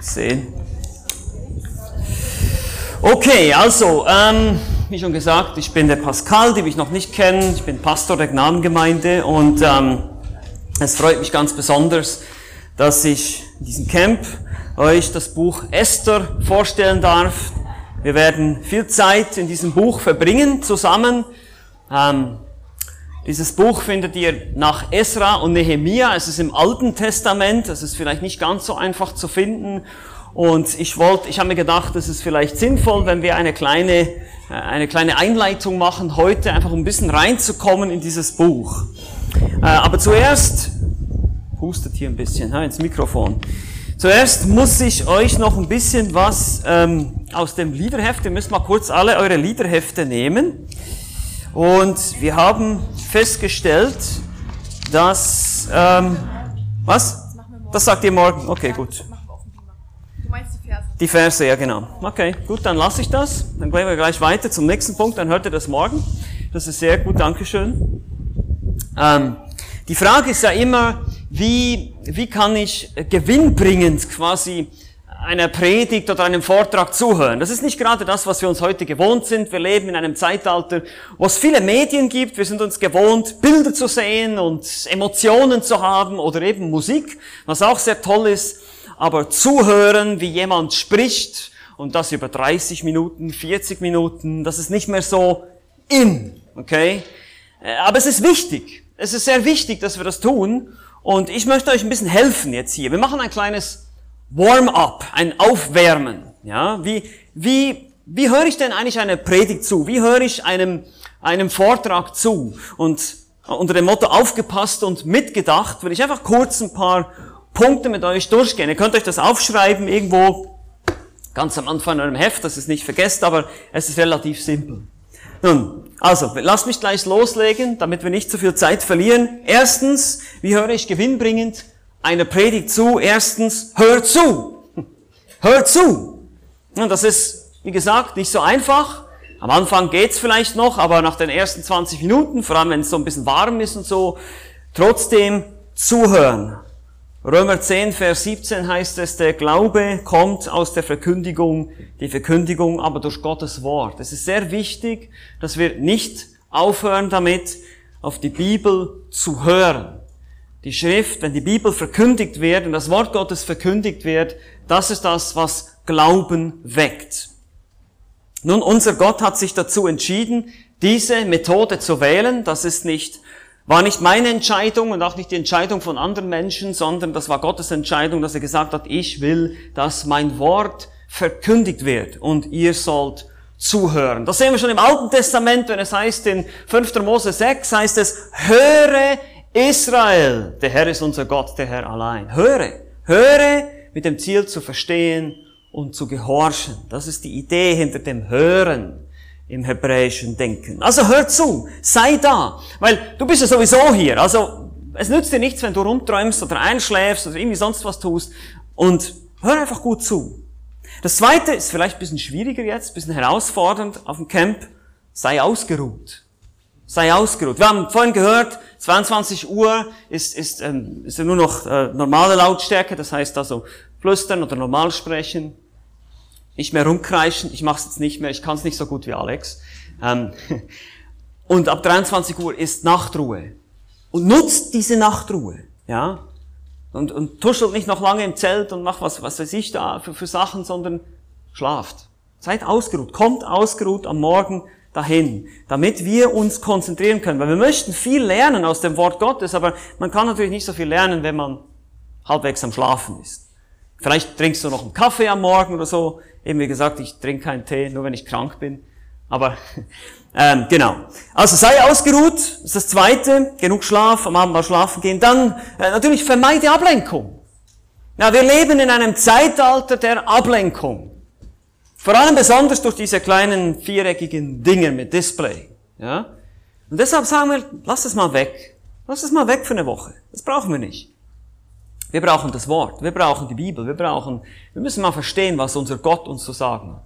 sehen. Okay, also, ähm, wie schon gesagt, ich bin der Pascal, die mich noch nicht kennen. Ich bin Pastor der Gnadengemeinde und ähm, es freut mich ganz besonders, dass ich in diesem Camp euch das Buch Esther vorstellen darf. Wir werden viel Zeit in diesem Buch verbringen zusammen. Ähm, dieses Buch findet ihr nach Esra und Nehemia. Es ist im Alten Testament. Es ist vielleicht nicht ganz so einfach zu finden. Und ich wollte, ich habe mir gedacht, es ist vielleicht sinnvoll, wenn wir eine kleine, äh, eine kleine Einleitung machen heute, einfach um ein bisschen reinzukommen in dieses Buch. Äh, aber zuerst, hustet hier ein bisschen ins Mikrofon. Zuerst muss ich euch noch ein bisschen was ähm, aus dem Liederheft, ihr müsst mal kurz alle eure Liederhefte nehmen. Und wir haben festgestellt, dass, ähm, was? Das sagt ihr morgen? Okay, gut. Die Verse, ja genau. Okay, gut, dann lasse ich das. Dann gehen wir gleich weiter zum nächsten Punkt, dann hört ihr das morgen. Das ist sehr gut, Dankeschön. Ähm, die Frage ist ja immer, wie, wie kann ich gewinnbringend quasi einer Predigt oder einem Vortrag zuhören. Das ist nicht gerade das, was wir uns heute gewohnt sind. Wir leben in einem Zeitalter, wo es viele Medien gibt. Wir sind uns gewohnt, Bilder zu sehen und Emotionen zu haben oder eben Musik, was auch sehr toll ist. Aber zuhören, wie jemand spricht und das über 30 Minuten, 40 Minuten, das ist nicht mehr so in, okay? Äh, aber es ist wichtig. Es ist sehr wichtig, dass wir das tun. Und ich möchte euch ein bisschen helfen jetzt hier. Wir machen ein kleines Warm-up, ein Aufwärmen. Ja, wie, wie, wie höre ich denn eigentlich eine Predigt zu? Wie höre ich einem, einem Vortrag zu? Und unter dem Motto aufgepasst und mitgedacht will ich einfach kurz ein paar Punkte mit euch durchgehen. Ihr könnt euch das aufschreiben irgendwo ganz am Anfang in eurem Heft, dass ihr es nicht vergesst, aber es ist relativ simpel. Nun, also, lasst mich gleich loslegen, damit wir nicht zu viel Zeit verlieren. Erstens, wie höre ich gewinnbringend einer Predigt zu? Erstens, hör zu. Hör zu. Und das ist, wie gesagt, nicht so einfach. Am Anfang geht's vielleicht noch, aber nach den ersten 20 Minuten, vor allem wenn es so ein bisschen warm ist und so, trotzdem zuhören. Römer 10, Vers 17 heißt es, der Glaube kommt aus der Verkündigung, die Verkündigung aber durch Gottes Wort. Es ist sehr wichtig, dass wir nicht aufhören damit, auf die Bibel zu hören. Die Schrift, wenn die Bibel verkündigt wird und das Wort Gottes verkündigt wird, das ist das, was Glauben weckt. Nun, unser Gott hat sich dazu entschieden, diese Methode zu wählen. Das ist nicht, war nicht meine Entscheidung und auch nicht die Entscheidung von anderen Menschen, sondern das war Gottes Entscheidung, dass er gesagt hat, ich will, dass mein Wort verkündigt wird und ihr sollt zuhören. Das sehen wir schon im Alten Testament, wenn es heißt in 5. Mose 6, heißt es, höre Israel, der Herr ist unser Gott, der Herr allein. Höre, höre mit dem Ziel zu verstehen und zu gehorchen. Das ist die Idee hinter dem Hören im hebräischen Denken. Also hör zu, sei da, weil du bist ja sowieso hier. Also es nützt dir nichts, wenn du rumträumst oder einschläfst oder irgendwie sonst was tust und hör einfach gut zu. Das zweite ist vielleicht ein bisschen schwieriger jetzt, ein bisschen herausfordernd auf dem Camp. Sei ausgeruht. Sei ausgeruht. Wir haben vorhin gehört, 22 Uhr ist, ist, ähm, ist ja nur noch äh, normale Lautstärke, das heißt also flüstern oder normal sprechen. Nicht mehr rumkreischen, ich mache es jetzt nicht mehr, ich kann es nicht so gut wie Alex. Ähm, und ab 23 Uhr ist Nachtruhe. Und nutzt diese Nachtruhe. Ja? Und, und tuschelt nicht noch lange im Zelt und macht was, was weiß ich da für, für Sachen, sondern schlaft. Seid ausgeruht, kommt ausgeruht am Morgen dahin, damit wir uns konzentrieren können. Weil wir möchten viel lernen aus dem Wort Gottes, aber man kann natürlich nicht so viel lernen, wenn man halbwegs am Schlafen ist. Vielleicht trinkst du noch einen Kaffee am Morgen oder so. Eben wie gesagt, ich trinke keinen Tee, nur wenn ich krank bin. Aber ähm, genau. Also sei ausgeruht, das ist das Zweite. Genug Schlaf, am Abend mal schlafen gehen. Dann äh, natürlich vermeide Ablenkung. Ja, wir leben in einem Zeitalter der Ablenkung. Vor allem besonders durch diese kleinen viereckigen Dinger mit Display. Ja? Und deshalb sagen wir, lass es mal weg. Lass es mal weg für eine Woche. Das brauchen wir nicht. Wir brauchen das Wort, wir brauchen die Bibel, wir brauchen, wir müssen mal verstehen, was unser Gott uns zu sagen hat.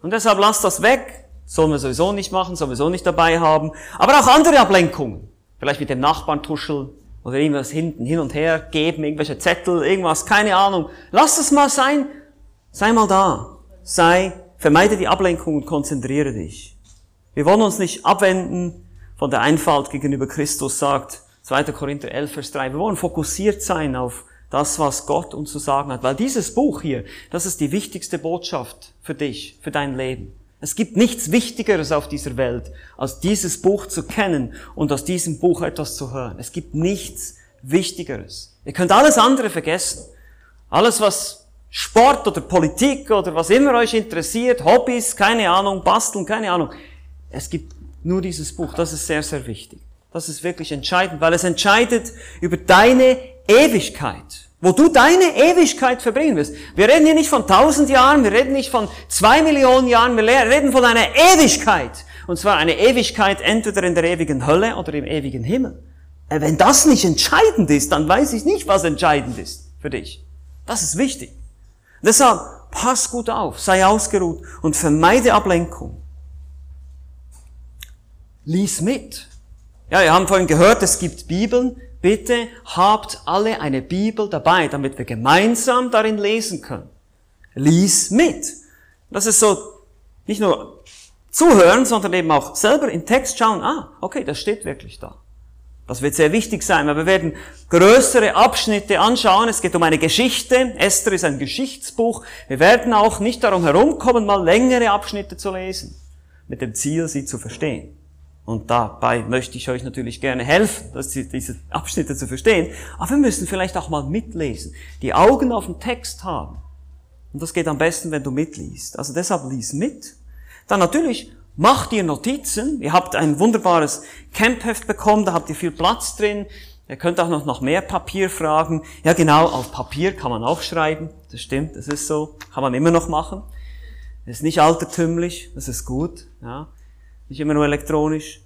Und deshalb lasst das weg. Sollen wir sowieso nicht machen, sowieso nicht dabei haben. Aber auch andere Ablenkungen. Vielleicht mit dem Nachbarn tuscheln oder irgendwas hinten hin und her geben, irgendwelche Zettel, irgendwas, keine Ahnung. Lasst es mal sein Sei mal da. Sei, vermeide die Ablenkung und konzentriere dich. Wir wollen uns nicht abwenden von der Einfalt gegenüber Christus, sagt 2. Korinther 11, Vers 3. Wir wollen fokussiert sein auf das, was Gott uns zu sagen hat. Weil dieses Buch hier, das ist die wichtigste Botschaft für dich, für dein Leben. Es gibt nichts Wichtigeres auf dieser Welt, als dieses Buch zu kennen und aus diesem Buch etwas zu hören. Es gibt nichts Wichtigeres. Ihr könnt alles andere vergessen. Alles, was Sport oder Politik oder was immer euch interessiert, Hobbys, keine Ahnung, basteln, keine Ahnung. Es gibt nur dieses Buch. Das ist sehr, sehr wichtig. Das ist wirklich entscheidend, weil es entscheidet über deine Ewigkeit. Wo du deine Ewigkeit verbringen wirst. Wir reden hier nicht von tausend Jahren, wir reden nicht von zwei Millionen Jahren, wir reden von einer Ewigkeit. Und zwar eine Ewigkeit entweder in der ewigen Hölle oder im ewigen Himmel. Äh, wenn das nicht entscheidend ist, dann weiß ich nicht, was entscheidend ist für dich. Das ist wichtig. Deshalb pass gut auf, sei ausgeruht und vermeide Ablenkung. Lies mit. Ja, wir haben vorhin gehört, es gibt Bibeln, bitte habt alle eine Bibel dabei, damit wir gemeinsam darin lesen können. Lies mit. Das ist so, nicht nur zuhören, sondern eben auch selber im Text schauen, ah, okay, das steht wirklich da. Das wird sehr wichtig sein, weil wir werden größere Abschnitte anschauen. Es geht um eine Geschichte. Esther ist ein Geschichtsbuch. Wir werden auch nicht darum herumkommen, mal längere Abschnitte zu lesen, mit dem Ziel, sie zu verstehen. Und dabei möchte ich euch natürlich gerne helfen, diese Abschnitte zu verstehen. Aber wir müssen vielleicht auch mal mitlesen, die Augen auf den Text haben. Und das geht am besten, wenn du mitliest. Also deshalb lies mit. Dann natürlich mach dir Notizen. Ihr habt ein wunderbares Campheft bekommen, da habt ihr viel Platz drin. Ihr könnt auch noch nach mehr Papier fragen. Ja genau, auf Papier kann man auch schreiben. Das stimmt, das ist so. Kann man immer noch machen. Das ist nicht altertümlich, das ist gut. Ja nicht immer nur elektronisch.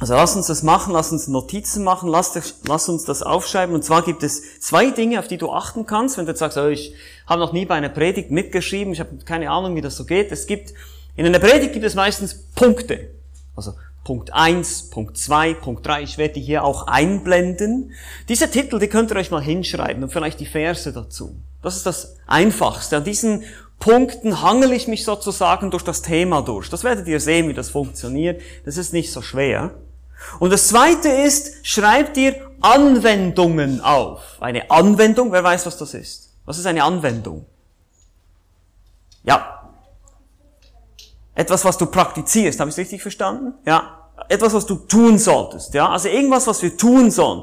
Also lass uns das machen, lass uns Notizen machen, lass, lass uns das aufschreiben. Und zwar gibt es zwei Dinge, auf die du achten kannst, wenn du sagst, oh, ich habe noch nie bei einer Predigt mitgeschrieben, ich habe keine Ahnung, wie das so geht. Es gibt, in einer Predigt gibt es meistens Punkte. Also Punkt 1, Punkt 2, Punkt 3, ich werde die hier auch einblenden. Diese Titel, die könnt ihr euch mal hinschreiben und vielleicht die Verse dazu. Das ist das Einfachste. An diesen Punkten hangel ich mich sozusagen durch das Thema durch. Das werdet ihr sehen, wie das funktioniert. Das ist nicht so schwer. Und das zweite ist, schreibt dir Anwendungen auf. Eine Anwendung, wer weiß, was das ist? Was ist eine Anwendung? Ja. Etwas, was du praktizierst. Habe ich es richtig verstanden? Ja. Etwas, was du tun solltest. Ja. Also irgendwas, was wir tun sollen.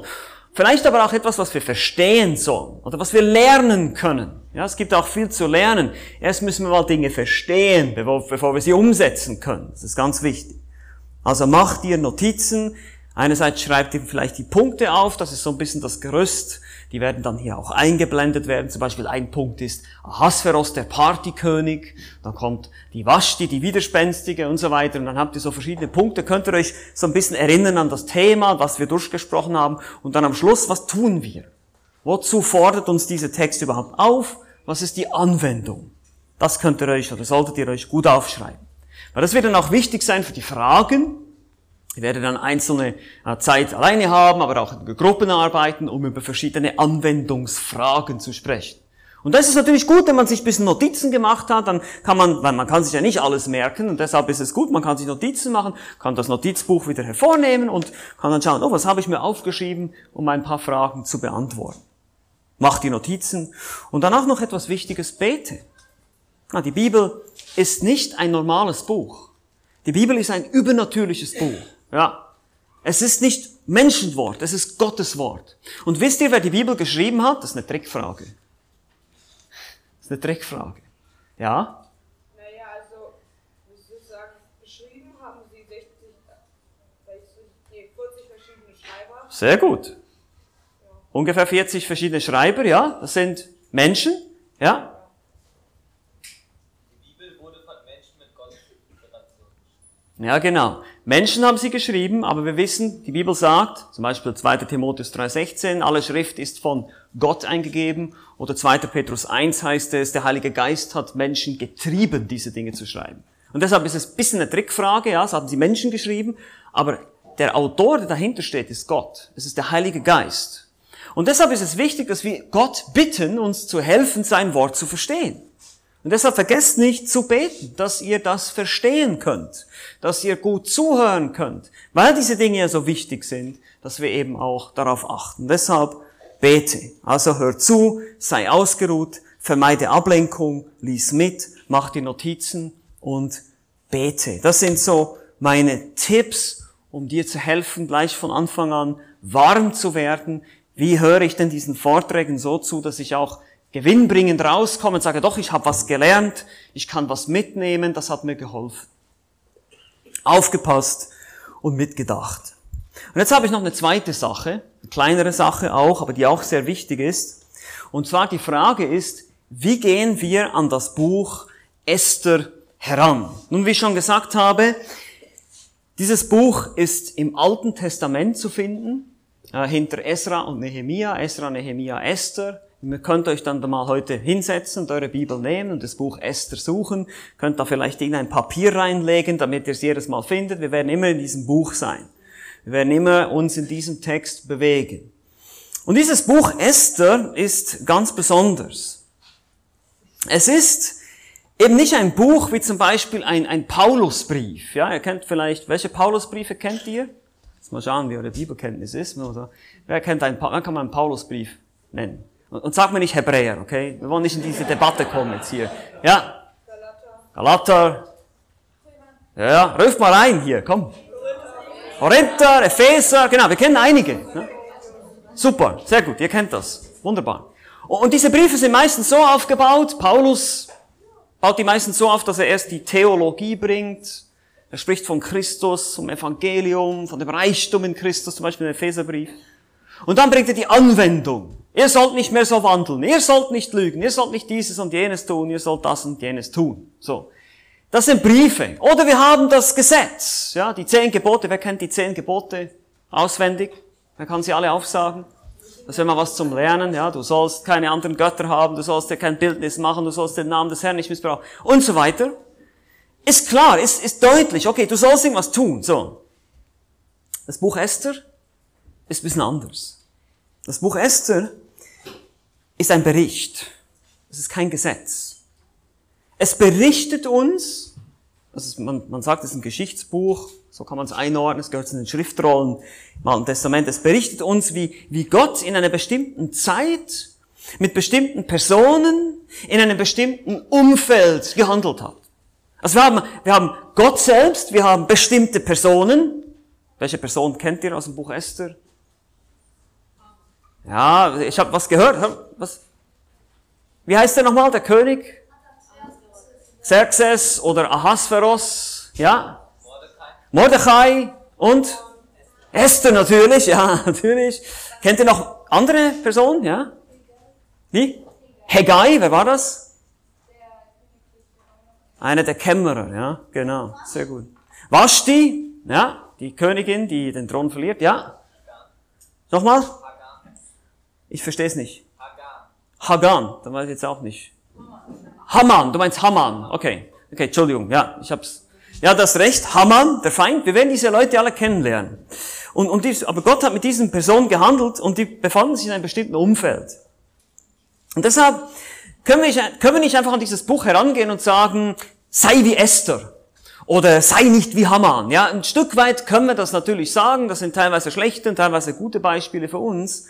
Vielleicht aber auch etwas, was wir verstehen sollen oder was wir lernen können. Ja, es gibt auch viel zu lernen. Erst müssen wir mal Dinge verstehen, bevor, bevor wir sie umsetzen können. Das ist ganz wichtig. Also mach dir Notizen. Einerseits schreib dir vielleicht die Punkte auf, das ist so ein bisschen das Gerüst. Die werden dann hier auch eingeblendet werden. Zum Beispiel ein Punkt ist Ahasveros, der Partykönig. Dann kommt die Vashti, die Widerspenstige und so weiter. Und dann habt ihr so verschiedene Punkte. Könnt ihr euch so ein bisschen erinnern an das Thema, was wir durchgesprochen haben. Und dann am Schluss, was tun wir? Wozu fordert uns dieser Text überhaupt auf? Was ist die Anwendung? Das könnt ihr euch oder solltet ihr euch gut aufschreiben. Weil das wird dann auch wichtig sein für die Fragen, ich werde dann einzelne äh, Zeit alleine haben, aber auch in Gruppen arbeiten, um über verschiedene Anwendungsfragen zu sprechen. Und das ist natürlich gut, wenn man sich ein bisschen Notizen gemacht hat, dann kann man, weil man kann sich ja nicht alles merken und deshalb ist es gut, man kann sich Notizen machen, kann das Notizbuch wieder hervornehmen und kann dann schauen, oh, was habe ich mir aufgeschrieben, um ein paar Fragen zu beantworten. Mach die Notizen und danach noch etwas Wichtiges, bete. Na, die Bibel ist nicht ein normales Buch. Die Bibel ist ein übernatürliches Buch. Ja. Es ist nicht Menschenwort, es ist Gottes Wort. Und wisst ihr, wer die Bibel geschrieben hat? Das ist eine Trickfrage. Das ist eine Trickfrage. Ja? Naja, also, wie Sie sagen, geschrieben haben Sie 60, 60 40 verschiedene Schreiber. Sehr gut. Ungefähr 40 verschiedene Schreiber, ja. Das sind Menschen, ja. Ja, genau. Menschen haben sie geschrieben, aber wir wissen, die Bibel sagt, zum Beispiel 2. Timotheus 3,16, alle Schrift ist von Gott eingegeben, oder 2. Petrus 1 heißt es, der Heilige Geist hat Menschen getrieben, diese Dinge zu schreiben. Und deshalb ist es ein bisschen eine Trickfrage, ja, es haben sie Menschen geschrieben, aber der Autor, der dahinter steht, ist Gott. Es ist der Heilige Geist. Und deshalb ist es wichtig, dass wir Gott bitten, uns zu helfen, sein Wort zu verstehen. Und deshalb vergesst nicht zu beten, dass ihr das verstehen könnt, dass ihr gut zuhören könnt, weil diese Dinge ja so wichtig sind, dass wir eben auch darauf achten. Deshalb bete. Also hör zu, sei ausgeruht, vermeide Ablenkung, lies mit, mach die Notizen und bete. Das sind so meine Tipps, um dir zu helfen, gleich von Anfang an warm zu werden. Wie höre ich denn diesen Vorträgen so zu, dass ich auch gewinnbringend rauskomme und sage, doch, ich habe was gelernt, ich kann was mitnehmen, das hat mir geholfen. Aufgepasst und mitgedacht. Und jetzt habe ich noch eine zweite Sache, eine kleinere Sache auch, aber die auch sehr wichtig ist. Und zwar die Frage ist, wie gehen wir an das Buch Esther heran? Nun, wie ich schon gesagt habe, dieses Buch ist im Alten Testament zu finden, äh, hinter Esra und Nehemia, Esra, Nehemia, Esther. Ihr könnt euch dann mal heute hinsetzen und eure Bibel nehmen und das Buch Esther suchen. Könnt da vielleicht irgendein Papier reinlegen, damit ihr es jedes Mal findet. Wir werden immer in diesem Buch sein. Wir werden immer uns in diesem Text bewegen. Und dieses Buch Esther ist ganz besonders. Es ist eben nicht ein Buch wie zum Beispiel ein, ein Paulusbrief. Ja, ihr kennt vielleicht, welche Paulusbriefe kennt ihr? Jetzt mal schauen, wie eure Bibelkenntnis ist. Wer kennt einen, kann man einen Paulusbrief nennen? Und sag mir nicht Hebräer, okay? Wir wollen nicht in diese Debatte kommen jetzt hier. Ja? Galater. Ja, ja, ruf mal rein hier, komm. Korinther, Epheser, genau, wir kennen einige. Ne? Super, sehr gut, ihr kennt das. Wunderbar. Und diese Briefe sind meistens so aufgebaut, Paulus baut die meistens so auf, dass er erst die Theologie bringt. Er spricht von Christus, vom Evangelium, von dem Reichtum in Christus, zum Beispiel im Epheserbrief. Und dann bringt er die Anwendung. Ihr sollt nicht mehr so wandeln. Ihr sollt nicht lügen. Ihr sollt nicht dieses und jenes tun. Ihr sollt das und jenes tun. So. Das sind Briefe. Oder wir haben das Gesetz. Ja, die zehn Gebote. Wer kennt die zehn Gebote auswendig? Wer kann sie alle aufsagen? Das wäre mal was zum Lernen. Ja, du sollst keine anderen Götter haben. Du sollst dir kein Bildnis machen. Du sollst den Namen des Herrn nicht missbrauchen. Und so weiter. Ist klar, ist, ist deutlich. Okay, du sollst irgendwas tun. So. Das Buch Esther ist ein bisschen anders. Das Buch Esther ist ein Bericht. Es ist kein Gesetz. Es berichtet uns, also man, man sagt, es ist ein Geschichtsbuch, so kann man es einordnen, es gehört zu den Schriftrollen im Alten Testament. Es berichtet uns, wie, wie Gott in einer bestimmten Zeit mit bestimmten Personen in einem bestimmten Umfeld gehandelt hat. Also wir haben, wir haben Gott selbst, wir haben bestimmte Personen. Welche Person kennt ihr aus dem Buch Esther? Ja, ich habe was gehört. Was? Wie heißt der nochmal, der König? Xerxes oder Ahasveros, ja? Mordechai und Esther natürlich, ja, natürlich. Kennt ihr noch andere Personen, ja? Wie? Hegai, wer war das? Einer der Kämmerer, ja, genau, sehr gut. Vashti, ja, die Königin, die den Thron verliert, ja? Nochmal? Ich verstehe es nicht. Hagan, dann weiß ich jetzt auch nicht. Haman, du meinst Haman, okay. Okay, Entschuldigung, ja, ich hab's. Ja, das Recht, Haman, der Feind, wir werden diese Leute alle kennenlernen. Und, und dies, aber Gott hat mit diesen Personen gehandelt und die befanden sich in einem bestimmten Umfeld. Und deshalb können wir, nicht, können wir nicht einfach an dieses Buch herangehen und sagen, sei wie Esther. Oder sei nicht wie Haman. Ja, ein Stück weit können wir das natürlich sagen. Das sind teilweise schlechte und teilweise gute Beispiele für uns.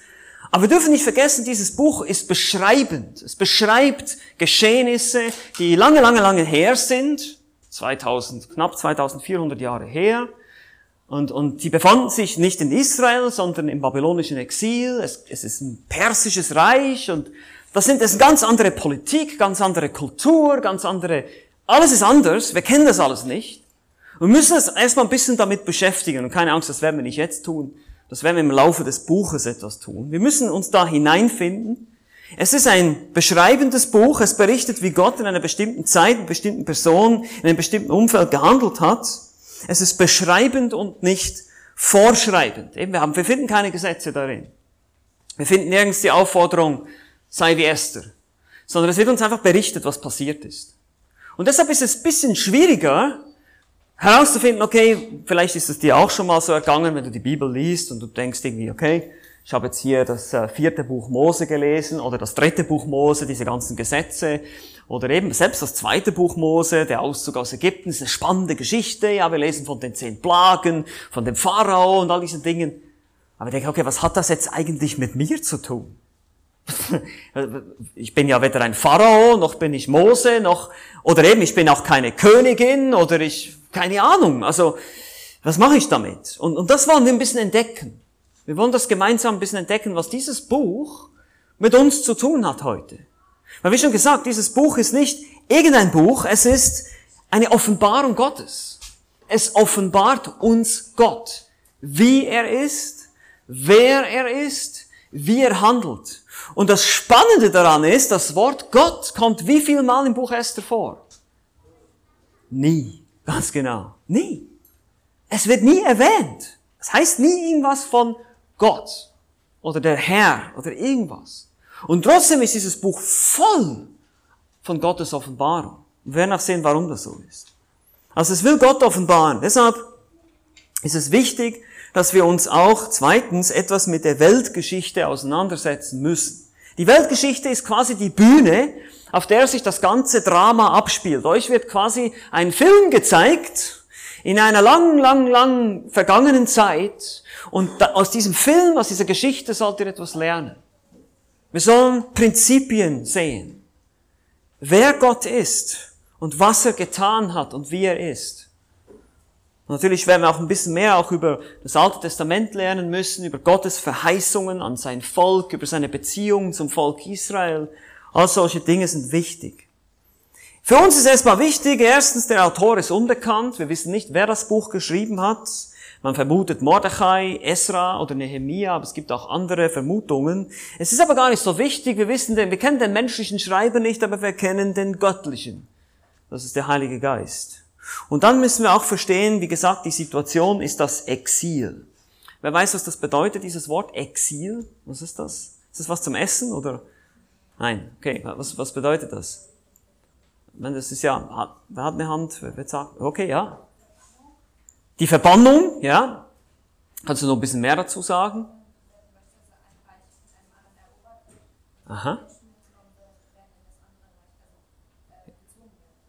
Aber wir dürfen nicht vergessen, dieses Buch ist beschreibend. Es beschreibt Geschehnisse, die lange, lange, lange her sind. 2000, knapp 2400 Jahre her. Und, und die befanden sich nicht in Israel, sondern im babylonischen Exil. Es, es ist ein persisches Reich und das sind, das ist ganz andere Politik, ganz andere Kultur, ganz andere, alles ist anders. Wir kennen das alles nicht. Wir müssen uns erstmal ein bisschen damit beschäftigen und keine Angst, das werden wir nicht jetzt tun. Das werden wir im Laufe des Buches etwas tun. Wir müssen uns da hineinfinden. Es ist ein beschreibendes Buch. Es berichtet, wie Gott in einer bestimmten Zeit, in bestimmten Person, in einem bestimmten Umfeld gehandelt hat. Es ist beschreibend und nicht vorschreibend. Eben, wir, haben, wir finden keine Gesetze darin. Wir finden nirgends die Aufforderung, sei wie Esther. Sondern es wird uns einfach berichtet, was passiert ist. Und deshalb ist es ein bisschen schwieriger, herauszufinden, okay, vielleicht ist es dir auch schon mal so ergangen, wenn du die Bibel liest und du denkst irgendwie, okay, Ich habe jetzt hier das äh, vierte Buch Mose gelesen oder das dritte Buch Mose, diese ganzen Gesetze. Oder eben selbst das zweite Buch Mose, der Auszug aus Ägypten, ist eine spannende Geschichte. Ja, wir lesen von den zehn Plagen, von dem Pharao und all diesen Dingen. Aber ich denke, okay, was hat das jetzt eigentlich mit mir zu tun? ich bin ja weder ein Pharao, noch bin ich Mose, noch, oder eben, ich bin auch keine Königin, oder ich, keine Ahnung. Also, was mache ich damit? Und, und das wollen wir ein bisschen entdecken. Wir wollen das gemeinsam ein bisschen entdecken, was dieses Buch mit uns zu tun hat heute. Weil wie schon gesagt, dieses Buch ist nicht irgendein Buch, es ist eine Offenbarung Gottes. Es offenbart uns Gott, wie er ist, wer er ist, wie er handelt. Und das Spannende daran ist, das Wort Gott kommt wie viel Mal im Buch Esther vor? Nie. Ganz genau. Nie. Es wird nie erwähnt. Es heißt nie irgendwas von Gott oder der Herr oder irgendwas. Und trotzdem ist dieses Buch voll von Gottes Offenbarung. Wir werden auch sehen, warum das so ist. Also es will Gott offenbaren. Deshalb ist es wichtig, dass wir uns auch zweitens etwas mit der Weltgeschichte auseinandersetzen müssen. Die Weltgeschichte ist quasi die Bühne, auf der sich das ganze Drama abspielt. Euch wird quasi ein Film gezeigt in einer lang, lang, lang vergangenen Zeit und aus diesem Film, aus dieser Geschichte sollt ihr etwas lernen. Wir sollen Prinzipien sehen. Wer Gott ist und was er getan hat und wie er ist. Natürlich werden wir auch ein bisschen mehr auch über das Alte Testament lernen müssen, über Gottes Verheißungen an sein Volk, über seine Beziehungen zum Volk Israel. All solche Dinge sind wichtig. Für uns ist erstmal wichtig, erstens, der Autor ist unbekannt. Wir wissen nicht, wer das Buch geschrieben hat. Man vermutet Mordechai, Esra oder Nehemia, aber es gibt auch andere Vermutungen. Es ist aber gar nicht so wichtig. Wir wissen denn, wir kennen den menschlichen Schreiber nicht, aber wir kennen den göttlichen. Das ist der Heilige Geist. Und dann müssen wir auch verstehen, wie gesagt, die Situation ist das Exil. Wer weiß, was das bedeutet, dieses Wort Exil? Was ist das? Ist das was zum Essen oder? Nein, okay, was, was bedeutet das? Wenn das ist ja, wer hat eine Hand? Wer sagt, okay, ja. Die Verbannung, ja. Kannst du noch ein bisschen mehr dazu sagen? Aha.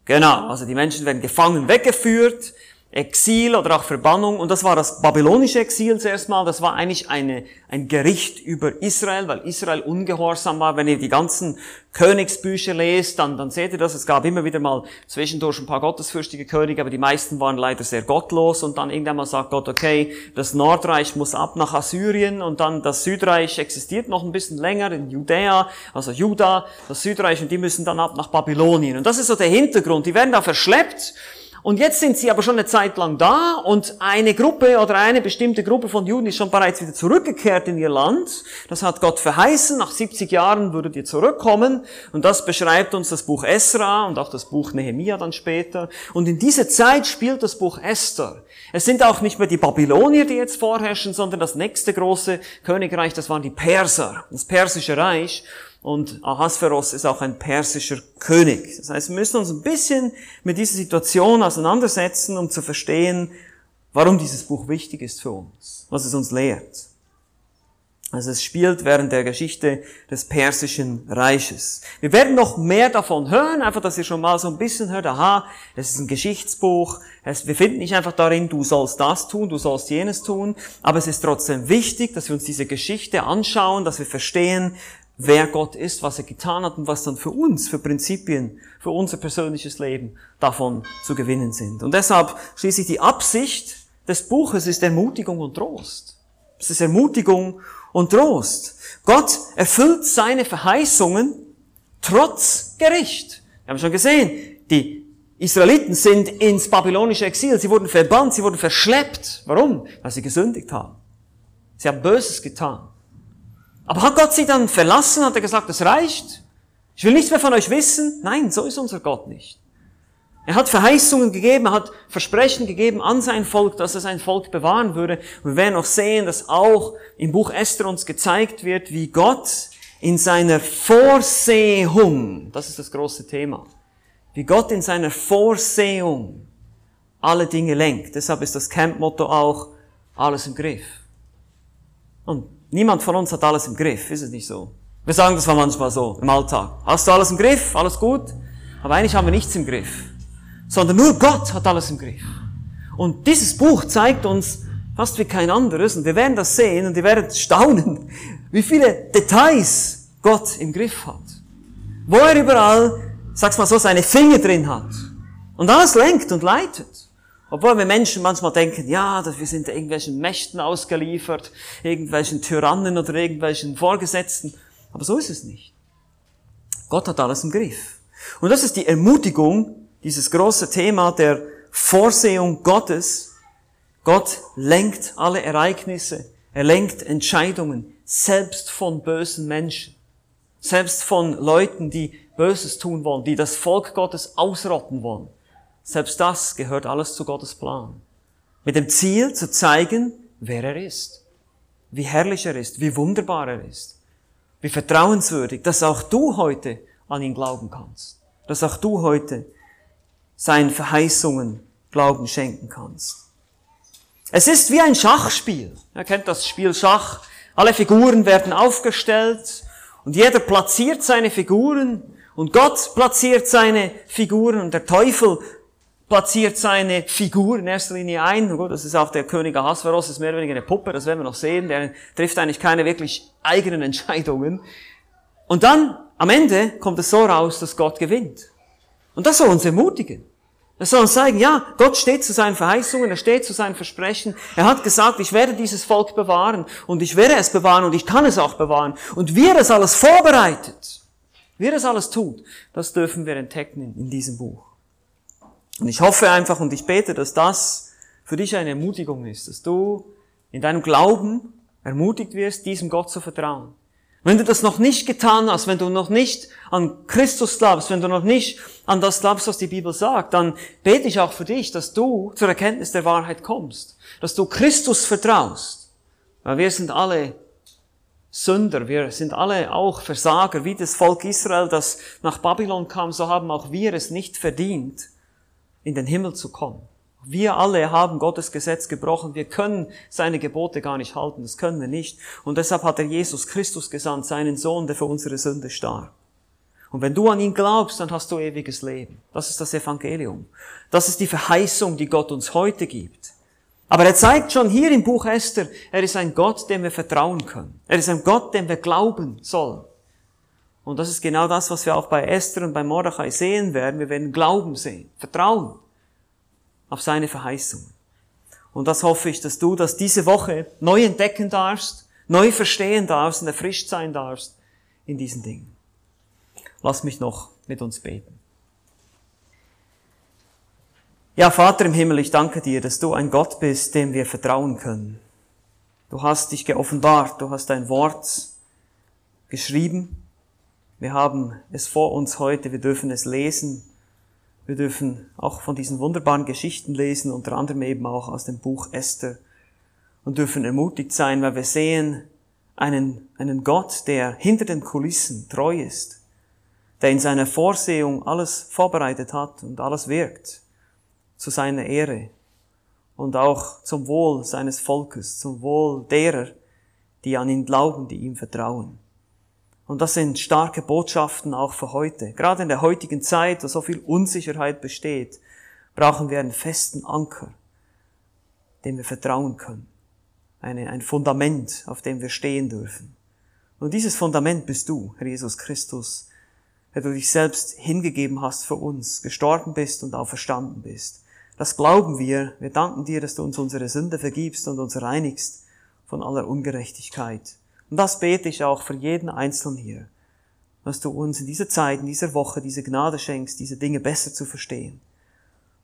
Genau, also die Menschen werden gefangen weggeführt, Exil oder auch Verbannung. Und das war das babylonische Exil zuerst mal. Das war eigentlich eine, ein Gericht über Israel, weil Israel ungehorsam war. Wenn ihr die ganzen Königsbücher lest, dann, dann seht ihr das. Es gab immer wieder mal zwischendurch ein paar gottesfürchtige Könige, aber die meisten waren leider sehr gottlos. Und dann irgendwann mal sagt Gott, okay, das Nordreich muss ab nach Assyrien und dann das Südreich existiert noch ein bisschen länger in Judäa, also Juda, das Südreich und die müssen dann ab nach Babylonien. Und das ist so der Hintergrund. Die werden da verschleppt und jetzt sind sie aber schon eine Zeit lang da und eine Gruppe oder eine bestimmte Gruppe von Juden ist schon bereits wieder zurückgekehrt in ihr Land. Das hat Gott verheißen. Nach 70 Jahren würdet ihr zurückkommen. Und das beschreibt uns das Buch Esra und auch das Buch Nehemia dann später. Und in dieser Zeit spielt das Buch Esther. Es sind auch nicht mehr die Babylonier, die jetzt vorherrschen, sondern das nächste große Königreich, das waren die Perser, das persische Reich. Und Ahasveros ist auch ein persischer König. Das heißt, wir müssen uns ein bisschen mit dieser Situation auseinandersetzen, um zu verstehen, warum dieses Buch wichtig ist für uns, was es uns lehrt. Also es spielt während der Geschichte des persischen Reiches. Wir werden noch mehr davon hören, einfach, dass ihr schon mal so ein bisschen hört, aha, es ist ein Geschichtsbuch, es, wir finden nicht einfach darin, du sollst das tun, du sollst jenes tun, aber es ist trotzdem wichtig, dass wir uns diese Geschichte anschauen, dass wir verstehen, wer Gott ist, was er getan hat und was dann für uns, für Prinzipien, für unser persönliches Leben davon zu gewinnen sind. Und deshalb schließlich die Absicht des Buches ist Ermutigung und Trost. Es ist Ermutigung und Trost. Gott erfüllt seine Verheißungen trotz Gericht. Wir haben schon gesehen, die Israeliten sind ins babylonische Exil, sie wurden verbannt, sie wurden verschleppt. Warum? Weil sie gesündigt haben. Sie haben Böses getan. Aber hat Gott sie dann verlassen? Hat er gesagt, es reicht? Ich will nichts mehr von euch wissen? Nein, so ist unser Gott nicht. Er hat Verheißungen gegeben, er hat Versprechen gegeben an sein Volk, dass er sein Volk bewahren würde. Und wir werden auch sehen, dass auch im Buch Esther uns gezeigt wird, wie Gott in seiner Vorsehung, das ist das große Thema, wie Gott in seiner Vorsehung alle Dinge lenkt. Deshalb ist das Camp-Motto auch alles im Griff. Und Niemand von uns hat alles im Griff, ist es nicht so? Wir sagen das manchmal so im Alltag. Hast du alles im Griff? Alles gut? Aber eigentlich haben wir nichts im Griff. Sondern nur Gott hat alles im Griff. Und dieses Buch zeigt uns fast wie kein anderes, und wir werden das sehen, und ihr werdet staunen, wie viele Details Gott im Griff hat. Wo er überall, sag's mal so, seine Finger drin hat. Und alles lenkt und leitet. Obwohl wir Menschen manchmal denken, ja, dass wir sind irgendwelchen Mächten ausgeliefert, irgendwelchen Tyrannen oder irgendwelchen Vorgesetzten. Aber so ist es nicht. Gott hat alles im Griff. Und das ist die Ermutigung, dieses große Thema der Vorsehung Gottes. Gott lenkt alle Ereignisse. Er lenkt Entscheidungen, selbst von bösen Menschen. Selbst von Leuten, die Böses tun wollen, die das Volk Gottes ausrotten wollen. Selbst das gehört alles zu Gottes Plan. Mit dem Ziel zu zeigen, wer er ist, wie herrlich er ist, wie wunderbar er ist, wie vertrauenswürdig, dass auch du heute an ihn glauben kannst, dass auch du heute seinen Verheißungen Glauben schenken kannst. Es ist wie ein Schachspiel. Ihr kennt das Spiel Schach. Alle Figuren werden aufgestellt und jeder platziert seine Figuren und Gott platziert seine Figuren und der Teufel platziert seine Figur in erster Linie ein. Das ist auch der König Ahasveros, ist mehr oder weniger eine Puppe, das werden wir noch sehen. Der trifft eigentlich keine wirklich eigenen Entscheidungen. Und dann, am Ende, kommt es so raus, dass Gott gewinnt. Und das soll uns ermutigen. Das soll uns zeigen, ja, Gott steht zu seinen Verheißungen, er steht zu seinen Versprechen. Er hat gesagt, ich werde dieses Volk bewahren und ich werde es bewahren und ich kann es auch bewahren. Und wie er es alles vorbereitet, wie er das alles tut, das dürfen wir entdecken in diesem Buch. Und ich hoffe einfach und ich bete, dass das für dich eine Ermutigung ist, dass du in deinem Glauben ermutigt wirst, diesem Gott zu vertrauen. Wenn du das noch nicht getan hast, wenn du noch nicht an Christus glaubst, wenn du noch nicht an das glaubst, was die Bibel sagt, dann bete ich auch für dich, dass du zur Erkenntnis der Wahrheit kommst, dass du Christus vertraust. Weil wir sind alle Sünder, wir sind alle auch Versager, wie das Volk Israel, das nach Babylon kam, so haben auch wir es nicht verdient, in den Himmel zu kommen. Wir alle haben Gottes Gesetz gebrochen. Wir können seine Gebote gar nicht halten. Das können wir nicht. Und deshalb hat er Jesus Christus gesandt, seinen Sohn, der für unsere Sünde starb. Und wenn du an ihn glaubst, dann hast du ewiges Leben. Das ist das Evangelium. Das ist die Verheißung, die Gott uns heute gibt. Aber er zeigt schon hier im Buch Esther, er ist ein Gott, dem wir vertrauen können. Er ist ein Gott, dem wir glauben sollen. Und das ist genau das, was wir auch bei Esther und bei Mordechai sehen werden. Wir werden Glauben sehen, Vertrauen auf seine Verheißungen. Und das hoffe ich, dass du das diese Woche neu entdecken darfst, neu verstehen darfst und erfrischt sein darfst in diesen Dingen. Lass mich noch mit uns beten. Ja, Vater im Himmel, ich danke dir, dass du ein Gott bist, dem wir vertrauen können. Du hast dich geoffenbart, du hast dein Wort geschrieben wir haben es vor uns heute, wir dürfen es lesen. Wir dürfen auch von diesen wunderbaren Geschichten lesen, unter anderem eben auch aus dem Buch Esther und dürfen ermutigt sein, weil wir sehen einen, einen Gott, der hinter den Kulissen treu ist, der in seiner Vorsehung alles vorbereitet hat und alles wirkt zu seiner Ehre und auch zum Wohl seines Volkes, zum Wohl derer, die an ihn glauben, die ihm vertrauen. Und das sind starke Botschaften auch für heute. Gerade in der heutigen Zeit, wo so viel Unsicherheit besteht, brauchen wir einen festen Anker, dem wir vertrauen können. Eine, ein Fundament, auf dem wir stehen dürfen. Und dieses Fundament bist du, Herr Jesus Christus, der du dich selbst hingegeben hast für uns, gestorben bist und auch verstanden bist. Das glauben wir. Wir danken dir, dass du uns unsere Sünde vergibst und uns reinigst von aller Ungerechtigkeit. Und das bete ich auch für jeden Einzelnen hier, dass du uns in dieser Zeit, in dieser Woche diese Gnade schenkst, diese Dinge besser zu verstehen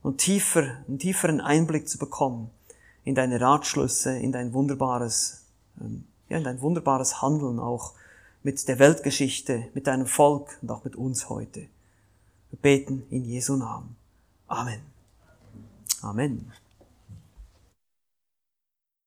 und tiefer, einen tieferen Einblick zu bekommen in deine Ratschlüsse, in dein wunderbares, ähm, ja, in dein wunderbares Handeln auch mit der Weltgeschichte, mit deinem Volk und auch mit uns heute. Wir beten in Jesu Namen. Amen. Amen.